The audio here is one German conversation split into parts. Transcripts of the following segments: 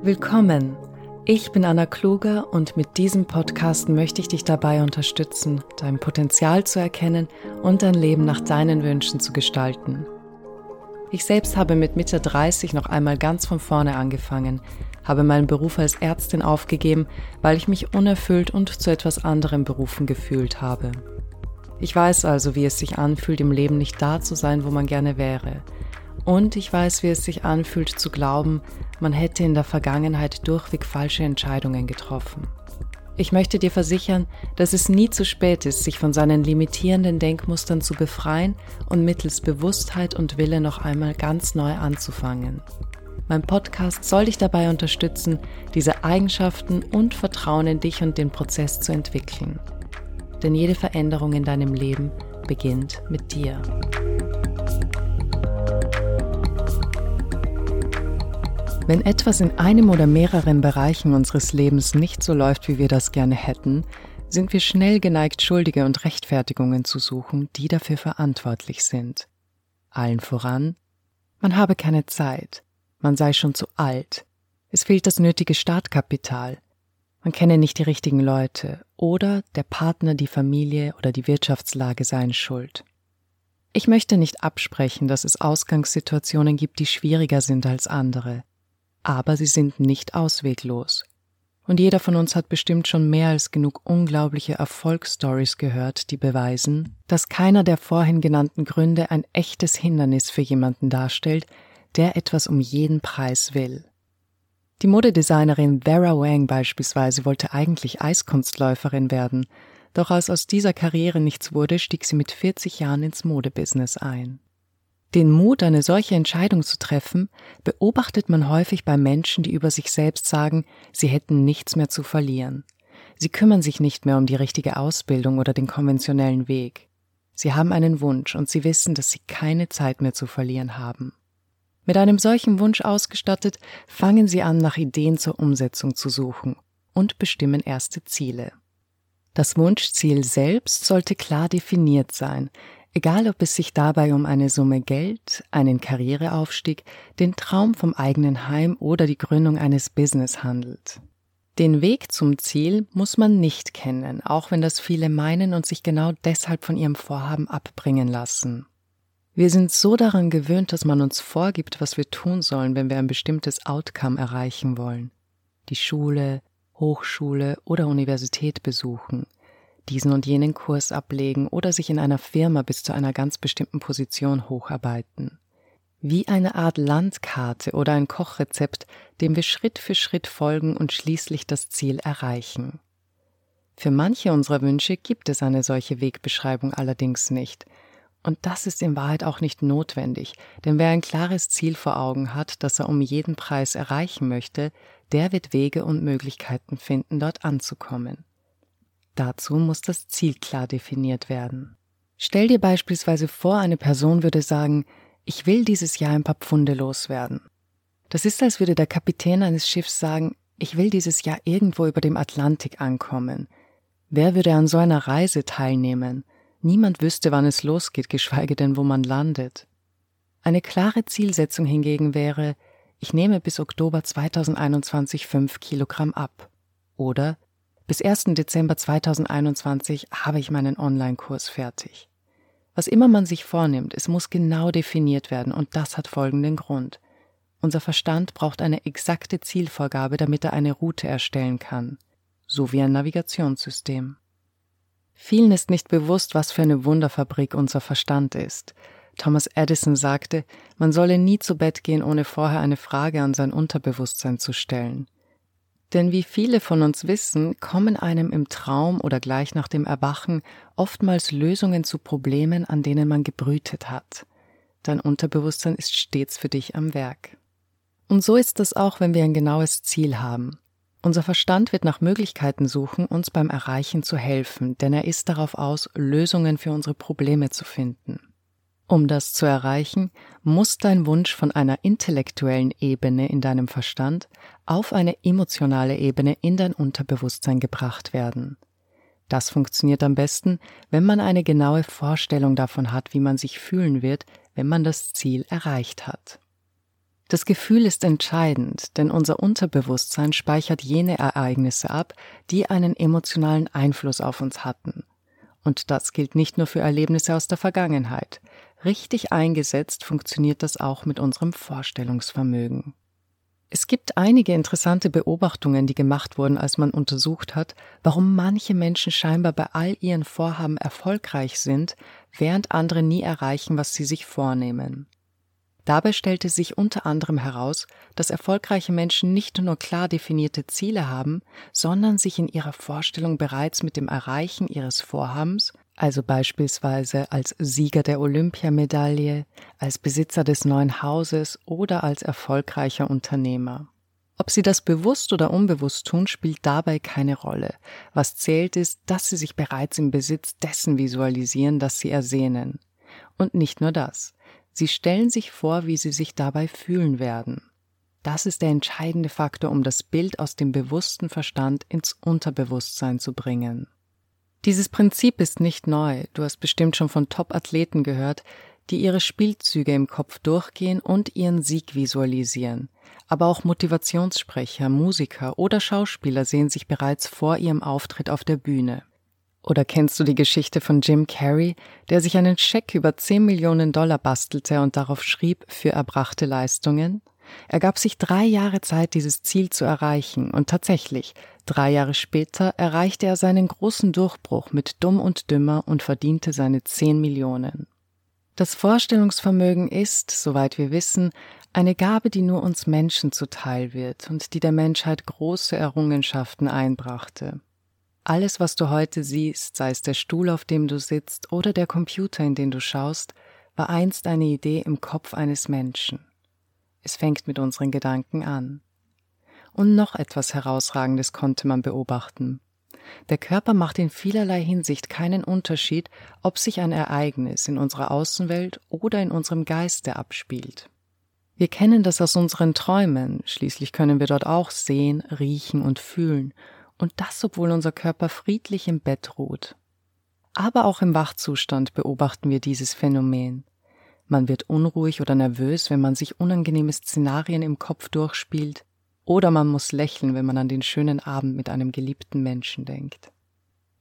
Willkommen! Ich bin Anna Kluger und mit diesem Podcast möchte ich dich dabei unterstützen, dein Potenzial zu erkennen und dein Leben nach deinen Wünschen zu gestalten. Ich selbst habe mit Mitte 30 noch einmal ganz von vorne angefangen, habe meinen Beruf als Ärztin aufgegeben, weil ich mich unerfüllt und zu etwas anderem berufen gefühlt habe. Ich weiß also, wie es sich anfühlt, im Leben nicht da zu sein, wo man gerne wäre – und ich weiß, wie es sich anfühlt zu glauben, man hätte in der Vergangenheit durchweg falsche Entscheidungen getroffen. Ich möchte dir versichern, dass es nie zu spät ist, sich von seinen limitierenden Denkmustern zu befreien und mittels Bewusstheit und Wille noch einmal ganz neu anzufangen. Mein Podcast soll dich dabei unterstützen, diese Eigenschaften und Vertrauen in dich und den Prozess zu entwickeln. Denn jede Veränderung in deinem Leben beginnt mit dir. Wenn etwas in einem oder mehreren Bereichen unseres Lebens nicht so läuft, wie wir das gerne hätten, sind wir schnell geneigt, Schuldige und Rechtfertigungen zu suchen, die dafür verantwortlich sind. Allen voran, man habe keine Zeit, man sei schon zu alt, es fehlt das nötige Startkapital, man kenne nicht die richtigen Leute oder der Partner, die Familie oder die Wirtschaftslage seien schuld. Ich möchte nicht absprechen, dass es Ausgangssituationen gibt, die schwieriger sind als andere aber sie sind nicht ausweglos. Und jeder von uns hat bestimmt schon mehr als genug unglaubliche Erfolgsstories gehört, die beweisen, dass keiner der vorhin genannten Gründe ein echtes Hindernis für jemanden darstellt, der etwas um jeden Preis will. Die Modedesignerin Vera Wang beispielsweise wollte eigentlich Eiskunstläuferin werden, doch als aus dieser Karriere nichts wurde, stieg sie mit 40 Jahren ins Modebusiness ein. Den Mut, eine solche Entscheidung zu treffen, beobachtet man häufig bei Menschen, die über sich selbst sagen, sie hätten nichts mehr zu verlieren. Sie kümmern sich nicht mehr um die richtige Ausbildung oder den konventionellen Weg. Sie haben einen Wunsch und sie wissen, dass sie keine Zeit mehr zu verlieren haben. Mit einem solchen Wunsch ausgestattet, fangen sie an, nach Ideen zur Umsetzung zu suchen und bestimmen erste Ziele. Das Wunschziel selbst sollte klar definiert sein, Egal, ob es sich dabei um eine Summe Geld, einen Karriereaufstieg, den Traum vom eigenen Heim oder die Gründung eines Business handelt. Den Weg zum Ziel muss man nicht kennen, auch wenn das viele meinen und sich genau deshalb von ihrem Vorhaben abbringen lassen. Wir sind so daran gewöhnt, dass man uns vorgibt, was wir tun sollen, wenn wir ein bestimmtes Outcome erreichen wollen. Die Schule, Hochschule oder Universität besuchen, diesen und jenen Kurs ablegen oder sich in einer Firma bis zu einer ganz bestimmten Position hocharbeiten. Wie eine Art Landkarte oder ein Kochrezept, dem wir Schritt für Schritt folgen und schließlich das Ziel erreichen. Für manche unserer Wünsche gibt es eine solche Wegbeschreibung allerdings nicht. Und das ist in Wahrheit auch nicht notwendig, denn wer ein klares Ziel vor Augen hat, das er um jeden Preis erreichen möchte, der wird Wege und Möglichkeiten finden, dort anzukommen. Dazu muss das Ziel klar definiert werden. Stell dir beispielsweise vor, eine Person würde sagen, ich will dieses Jahr ein paar Pfunde loswerden. Das ist, als würde der Kapitän eines Schiffs sagen, ich will dieses Jahr irgendwo über dem Atlantik ankommen. Wer würde an so einer Reise teilnehmen? Niemand wüsste, wann es losgeht, geschweige denn, wo man landet. Eine klare Zielsetzung hingegen wäre, ich nehme bis Oktober 2021 fünf Kilogramm ab. Oder bis 1. Dezember 2021 habe ich meinen Online-Kurs fertig. Was immer man sich vornimmt, es muss genau definiert werden und das hat folgenden Grund. Unser Verstand braucht eine exakte Zielvorgabe, damit er eine Route erstellen kann, so wie ein Navigationssystem. Vielen ist nicht bewusst, was für eine Wunderfabrik unser Verstand ist. Thomas Edison sagte, man solle nie zu Bett gehen, ohne vorher eine Frage an sein Unterbewusstsein zu stellen. Denn wie viele von uns wissen, kommen einem im Traum oder gleich nach dem Erwachen oftmals Lösungen zu Problemen, an denen man gebrütet hat. Dein Unterbewusstsein ist stets für dich am Werk. Und so ist es auch, wenn wir ein genaues Ziel haben. Unser Verstand wird nach Möglichkeiten suchen, uns beim Erreichen zu helfen, denn er ist darauf aus, Lösungen für unsere Probleme zu finden. Um das zu erreichen, muss dein Wunsch von einer intellektuellen Ebene in deinem Verstand auf eine emotionale Ebene in dein Unterbewusstsein gebracht werden. Das funktioniert am besten, wenn man eine genaue Vorstellung davon hat, wie man sich fühlen wird, wenn man das Ziel erreicht hat. Das Gefühl ist entscheidend, denn unser Unterbewusstsein speichert jene Ereignisse ab, die einen emotionalen Einfluss auf uns hatten. Und das gilt nicht nur für Erlebnisse aus der Vergangenheit. Richtig eingesetzt funktioniert das auch mit unserem Vorstellungsvermögen. Es gibt einige interessante Beobachtungen, die gemacht wurden, als man untersucht hat, warum manche Menschen scheinbar bei all ihren Vorhaben erfolgreich sind, während andere nie erreichen, was sie sich vornehmen. Dabei stellte sich unter anderem heraus, dass erfolgreiche Menschen nicht nur klar definierte Ziele haben, sondern sich in ihrer Vorstellung bereits mit dem Erreichen ihres Vorhabens, also beispielsweise als Sieger der Olympiamedaille, als Besitzer des neuen Hauses oder als erfolgreicher Unternehmer. Ob sie das bewusst oder unbewusst tun, spielt dabei keine Rolle. Was zählt ist, dass sie sich bereits im Besitz dessen visualisieren, das sie ersehnen. Und nicht nur das. Sie stellen sich vor, wie sie sich dabei fühlen werden. Das ist der entscheidende Faktor, um das Bild aus dem bewussten Verstand ins Unterbewusstsein zu bringen. Dieses Prinzip ist nicht neu, du hast bestimmt schon von Top-Athleten gehört, die ihre Spielzüge im Kopf durchgehen und ihren Sieg visualisieren. Aber auch Motivationssprecher, Musiker oder Schauspieler sehen sich bereits vor ihrem Auftritt auf der Bühne. Oder kennst du die Geschichte von Jim Carrey, der sich einen Scheck über 10 Millionen Dollar bastelte und darauf schrieb für erbrachte Leistungen? Er gab sich drei Jahre Zeit, dieses Ziel zu erreichen, und tatsächlich, drei Jahre später erreichte er seinen großen Durchbruch mit Dumm und Dümmer und verdiente seine 10 Millionen. Das Vorstellungsvermögen ist, soweit wir wissen, eine Gabe, die nur uns Menschen zuteil wird und die der Menschheit große Errungenschaften einbrachte. Alles, was du heute siehst, sei es der Stuhl, auf dem du sitzt oder der Computer, in den du schaust, war einst eine Idee im Kopf eines Menschen. Es fängt mit unseren Gedanken an. Und noch etwas Herausragendes konnte man beobachten. Der Körper macht in vielerlei Hinsicht keinen Unterschied, ob sich ein Ereignis in unserer Außenwelt oder in unserem Geiste abspielt. Wir kennen das aus unseren Träumen, schließlich können wir dort auch sehen, riechen und fühlen, und das, obwohl unser Körper friedlich im Bett ruht. Aber auch im Wachzustand beobachten wir dieses Phänomen. Man wird unruhig oder nervös, wenn man sich unangenehme Szenarien im Kopf durchspielt, oder man muss lächeln, wenn man an den schönen Abend mit einem geliebten Menschen denkt.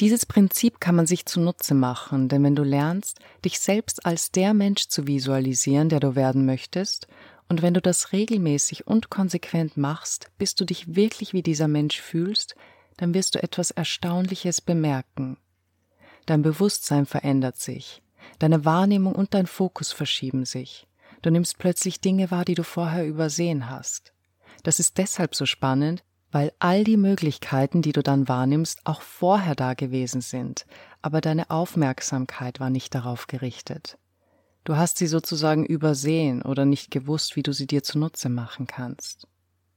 Dieses Prinzip kann man sich zunutze machen, denn wenn du lernst, dich selbst als der Mensch zu visualisieren, der du werden möchtest, und wenn du das regelmäßig und konsequent machst, bis du dich wirklich wie dieser Mensch fühlst, dann wirst du etwas Erstaunliches bemerken. Dein Bewusstsein verändert sich, deine Wahrnehmung und dein Fokus verschieben sich. Du nimmst plötzlich Dinge wahr, die du vorher übersehen hast. Das ist deshalb so spannend, weil all die Möglichkeiten, die du dann wahrnimmst, auch vorher da gewesen sind, aber deine Aufmerksamkeit war nicht darauf gerichtet. Du hast sie sozusagen übersehen oder nicht gewusst, wie du sie dir zunutze machen kannst.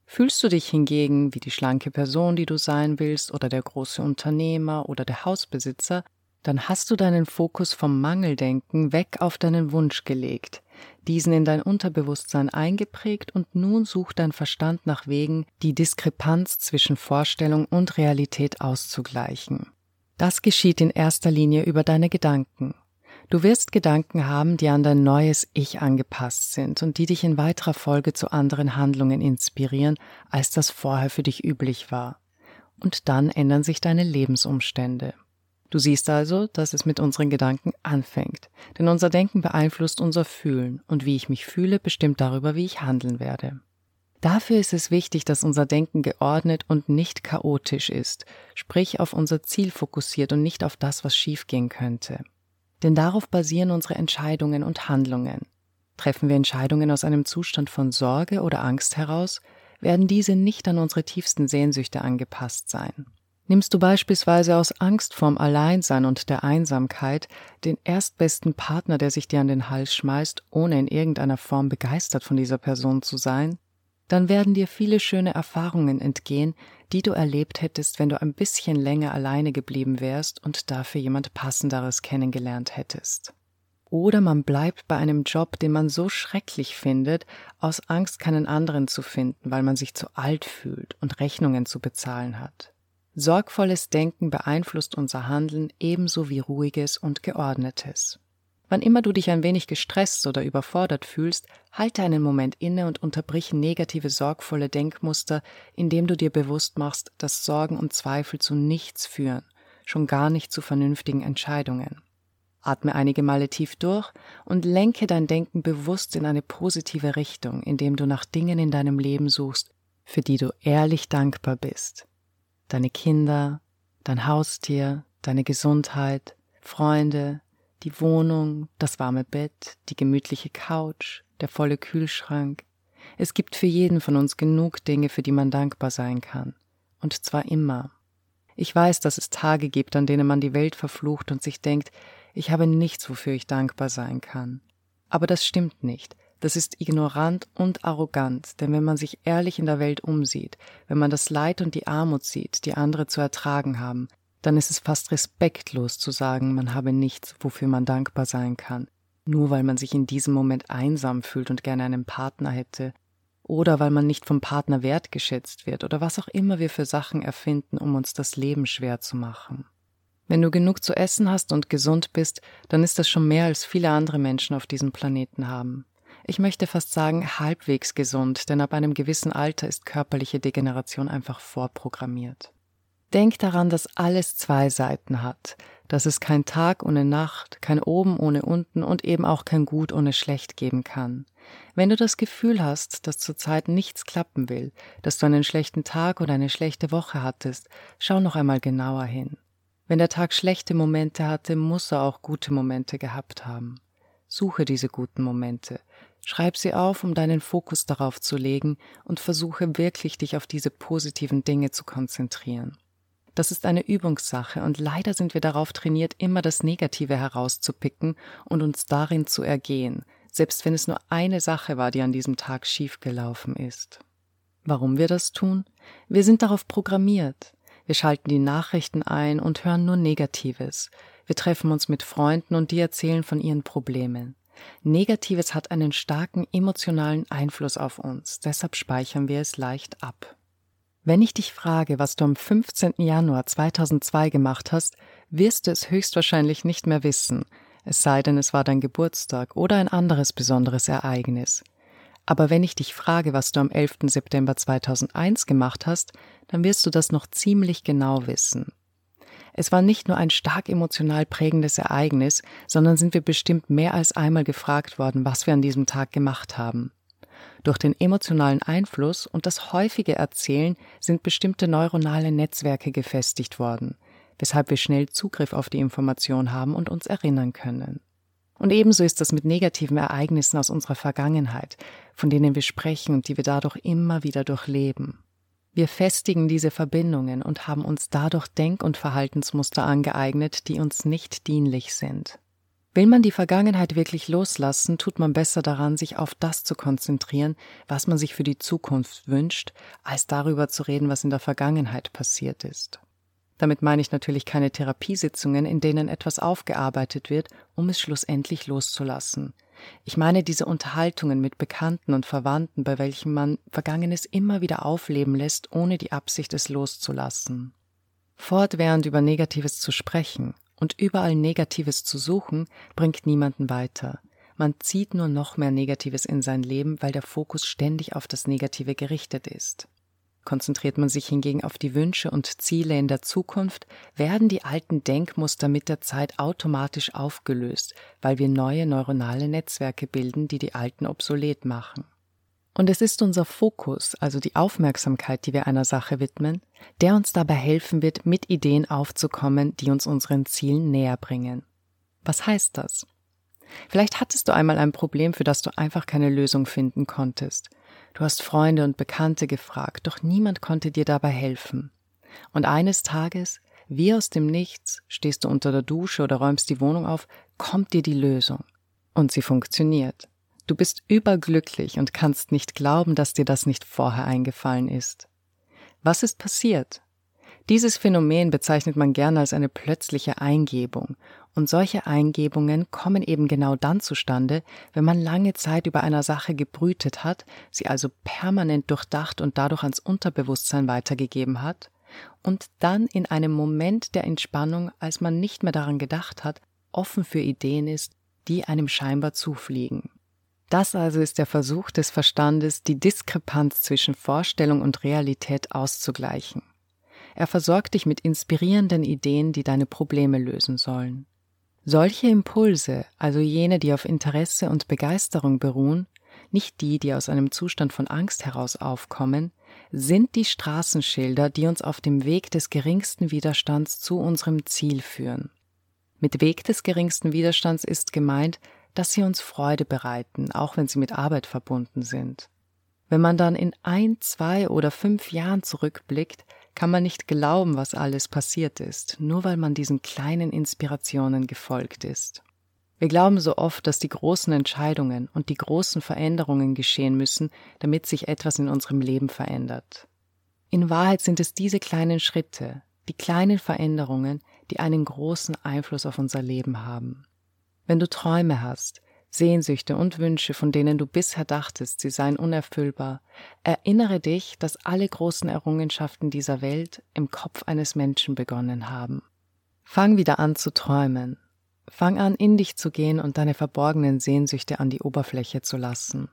Fühlst du dich hingegen wie die schlanke Person, die du sein willst, oder der große Unternehmer oder der Hausbesitzer, dann hast du deinen Fokus vom Mangeldenken weg auf deinen Wunsch gelegt, diesen in dein Unterbewusstsein eingeprägt und nun sucht dein Verstand nach Wegen, die Diskrepanz zwischen Vorstellung und Realität auszugleichen. Das geschieht in erster Linie über deine Gedanken. Du wirst Gedanken haben, die an dein neues Ich angepasst sind und die dich in weiterer Folge zu anderen Handlungen inspirieren, als das vorher für dich üblich war. Und dann ändern sich deine Lebensumstände. Du siehst also, dass es mit unseren Gedanken anfängt, denn unser Denken beeinflusst unser Fühlen und wie ich mich fühle, bestimmt darüber, wie ich handeln werde. Dafür ist es wichtig, dass unser Denken geordnet und nicht chaotisch ist, sprich auf unser Ziel fokussiert und nicht auf das, was schiefgehen könnte denn darauf basieren unsere Entscheidungen und Handlungen. Treffen wir Entscheidungen aus einem Zustand von Sorge oder Angst heraus, werden diese nicht an unsere tiefsten Sehnsüchte angepasst sein. Nimmst du beispielsweise aus Angst vorm Alleinsein und der Einsamkeit den erstbesten Partner, der sich dir an den Hals schmeißt, ohne in irgendeiner Form begeistert von dieser Person zu sein, dann werden dir viele schöne Erfahrungen entgehen, die du erlebt hättest, wenn du ein bisschen länger alleine geblieben wärst und dafür jemand Passenderes kennengelernt hättest. Oder man bleibt bei einem Job, den man so schrecklich findet, aus Angst keinen anderen zu finden, weil man sich zu alt fühlt und Rechnungen zu bezahlen hat. Sorgvolles Denken beeinflusst unser Handeln ebenso wie ruhiges und geordnetes. Wann immer du dich ein wenig gestresst oder überfordert fühlst, halte einen Moment inne und unterbrich negative, sorgvolle Denkmuster, indem du dir bewusst machst, dass Sorgen und Zweifel zu nichts führen, schon gar nicht zu vernünftigen Entscheidungen. Atme einige Male tief durch und lenke dein Denken bewusst in eine positive Richtung, indem du nach Dingen in deinem Leben suchst, für die du ehrlich dankbar bist. Deine Kinder, dein Haustier, deine Gesundheit, Freunde, die Wohnung, das warme Bett, die gemütliche Couch, der volle Kühlschrank. Es gibt für jeden von uns genug Dinge, für die man dankbar sein kann. Und zwar immer. Ich weiß, dass es Tage gibt, an denen man die Welt verflucht und sich denkt, ich habe nichts, wofür ich dankbar sein kann. Aber das stimmt nicht. Das ist ignorant und arrogant, denn wenn man sich ehrlich in der Welt umsieht, wenn man das Leid und die Armut sieht, die andere zu ertragen haben, dann ist es fast respektlos zu sagen, man habe nichts, wofür man dankbar sein kann, nur weil man sich in diesem Moment einsam fühlt und gerne einen Partner hätte, oder weil man nicht vom Partner wertgeschätzt wird, oder was auch immer wir für Sachen erfinden, um uns das Leben schwer zu machen. Wenn du genug zu essen hast und gesund bist, dann ist das schon mehr als viele andere Menschen auf diesem Planeten haben. Ich möchte fast sagen, halbwegs gesund, denn ab einem gewissen Alter ist körperliche Degeneration einfach vorprogrammiert. Denk daran, dass alles zwei Seiten hat, dass es kein Tag ohne Nacht, kein Oben ohne Unten und eben auch kein Gut ohne Schlecht geben kann. Wenn du das Gefühl hast, dass zurzeit nichts klappen will, dass du einen schlechten Tag oder eine schlechte Woche hattest, schau noch einmal genauer hin. Wenn der Tag schlechte Momente hatte, muss er auch gute Momente gehabt haben. Suche diese guten Momente, schreib sie auf, um deinen Fokus darauf zu legen und versuche wirklich dich auf diese positiven Dinge zu konzentrieren. Das ist eine Übungssache und leider sind wir darauf trainiert, immer das Negative herauszupicken und uns darin zu ergehen, selbst wenn es nur eine Sache war, die an diesem Tag schiefgelaufen ist. Warum wir das tun? Wir sind darauf programmiert. Wir schalten die Nachrichten ein und hören nur Negatives. Wir treffen uns mit Freunden und die erzählen von ihren Problemen. Negatives hat einen starken emotionalen Einfluss auf uns, deshalb speichern wir es leicht ab. Wenn ich dich frage, was du am 15. Januar 2002 gemacht hast, wirst du es höchstwahrscheinlich nicht mehr wissen, es sei denn, es war dein Geburtstag oder ein anderes besonderes Ereignis. Aber wenn ich dich frage, was du am 11. September 2001 gemacht hast, dann wirst du das noch ziemlich genau wissen. Es war nicht nur ein stark emotional prägendes Ereignis, sondern sind wir bestimmt mehr als einmal gefragt worden, was wir an diesem Tag gemacht haben. Durch den emotionalen Einfluss und das häufige Erzählen sind bestimmte neuronale Netzwerke gefestigt worden, weshalb wir schnell Zugriff auf die Information haben und uns erinnern können. Und ebenso ist das mit negativen Ereignissen aus unserer Vergangenheit, von denen wir sprechen und die wir dadurch immer wieder durchleben. Wir festigen diese Verbindungen und haben uns dadurch Denk- und Verhaltensmuster angeeignet, die uns nicht dienlich sind. Will man die Vergangenheit wirklich loslassen, tut man besser daran, sich auf das zu konzentrieren, was man sich für die Zukunft wünscht, als darüber zu reden, was in der Vergangenheit passiert ist. Damit meine ich natürlich keine Therapiesitzungen, in denen etwas aufgearbeitet wird, um es schlussendlich loszulassen. Ich meine diese Unterhaltungen mit Bekannten und Verwandten, bei welchen man Vergangenes immer wieder aufleben lässt, ohne die Absicht, es loszulassen. Fortwährend über Negatives zu sprechen und überall Negatives zu suchen, bringt niemanden weiter. Man zieht nur noch mehr Negatives in sein Leben, weil der Fokus ständig auf das Negative gerichtet ist. Konzentriert man sich hingegen auf die Wünsche und Ziele in der Zukunft, werden die alten Denkmuster mit der Zeit automatisch aufgelöst, weil wir neue neuronale Netzwerke bilden, die die alten obsolet machen. Und es ist unser Fokus, also die Aufmerksamkeit, die wir einer Sache widmen, der uns dabei helfen wird, mit Ideen aufzukommen, die uns unseren Zielen näher bringen. Was heißt das? Vielleicht hattest du einmal ein Problem, für das du einfach keine Lösung finden konntest. Du hast Freunde und Bekannte gefragt, doch niemand konnte dir dabei helfen. Und eines Tages, wie aus dem Nichts, stehst du unter der Dusche oder räumst die Wohnung auf, kommt dir die Lösung. Und sie funktioniert. Du bist überglücklich und kannst nicht glauben, dass dir das nicht vorher eingefallen ist. Was ist passiert? Dieses Phänomen bezeichnet man gerne als eine plötzliche Eingebung, und solche Eingebungen kommen eben genau dann zustande, wenn man lange Zeit über einer Sache gebrütet hat, sie also permanent durchdacht und dadurch ans Unterbewusstsein weitergegeben hat, und dann in einem Moment der Entspannung, als man nicht mehr daran gedacht hat, offen für Ideen ist, die einem scheinbar zufliegen. Das also ist der Versuch des Verstandes, die Diskrepanz zwischen Vorstellung und Realität auszugleichen. Er versorgt dich mit inspirierenden Ideen, die deine Probleme lösen sollen. Solche Impulse, also jene, die auf Interesse und Begeisterung beruhen, nicht die, die aus einem Zustand von Angst heraus aufkommen, sind die Straßenschilder, die uns auf dem Weg des geringsten Widerstands zu unserem Ziel führen. Mit Weg des geringsten Widerstands ist gemeint, dass sie uns Freude bereiten, auch wenn sie mit Arbeit verbunden sind. Wenn man dann in ein, zwei oder fünf Jahren zurückblickt, kann man nicht glauben, was alles passiert ist, nur weil man diesen kleinen Inspirationen gefolgt ist. Wir glauben so oft, dass die großen Entscheidungen und die großen Veränderungen geschehen müssen, damit sich etwas in unserem Leben verändert. In Wahrheit sind es diese kleinen Schritte, die kleinen Veränderungen, die einen großen Einfluss auf unser Leben haben. Wenn du Träume hast, Sehnsüchte und Wünsche, von denen du bisher dachtest, sie seien unerfüllbar, erinnere dich, dass alle großen Errungenschaften dieser Welt im Kopf eines Menschen begonnen haben. Fang wieder an zu träumen. Fang an, in dich zu gehen und deine verborgenen Sehnsüchte an die Oberfläche zu lassen.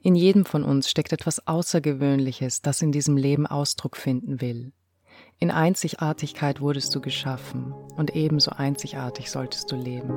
In jedem von uns steckt etwas Außergewöhnliches, das in diesem Leben Ausdruck finden will. In Einzigartigkeit wurdest du geschaffen und ebenso einzigartig solltest du leben.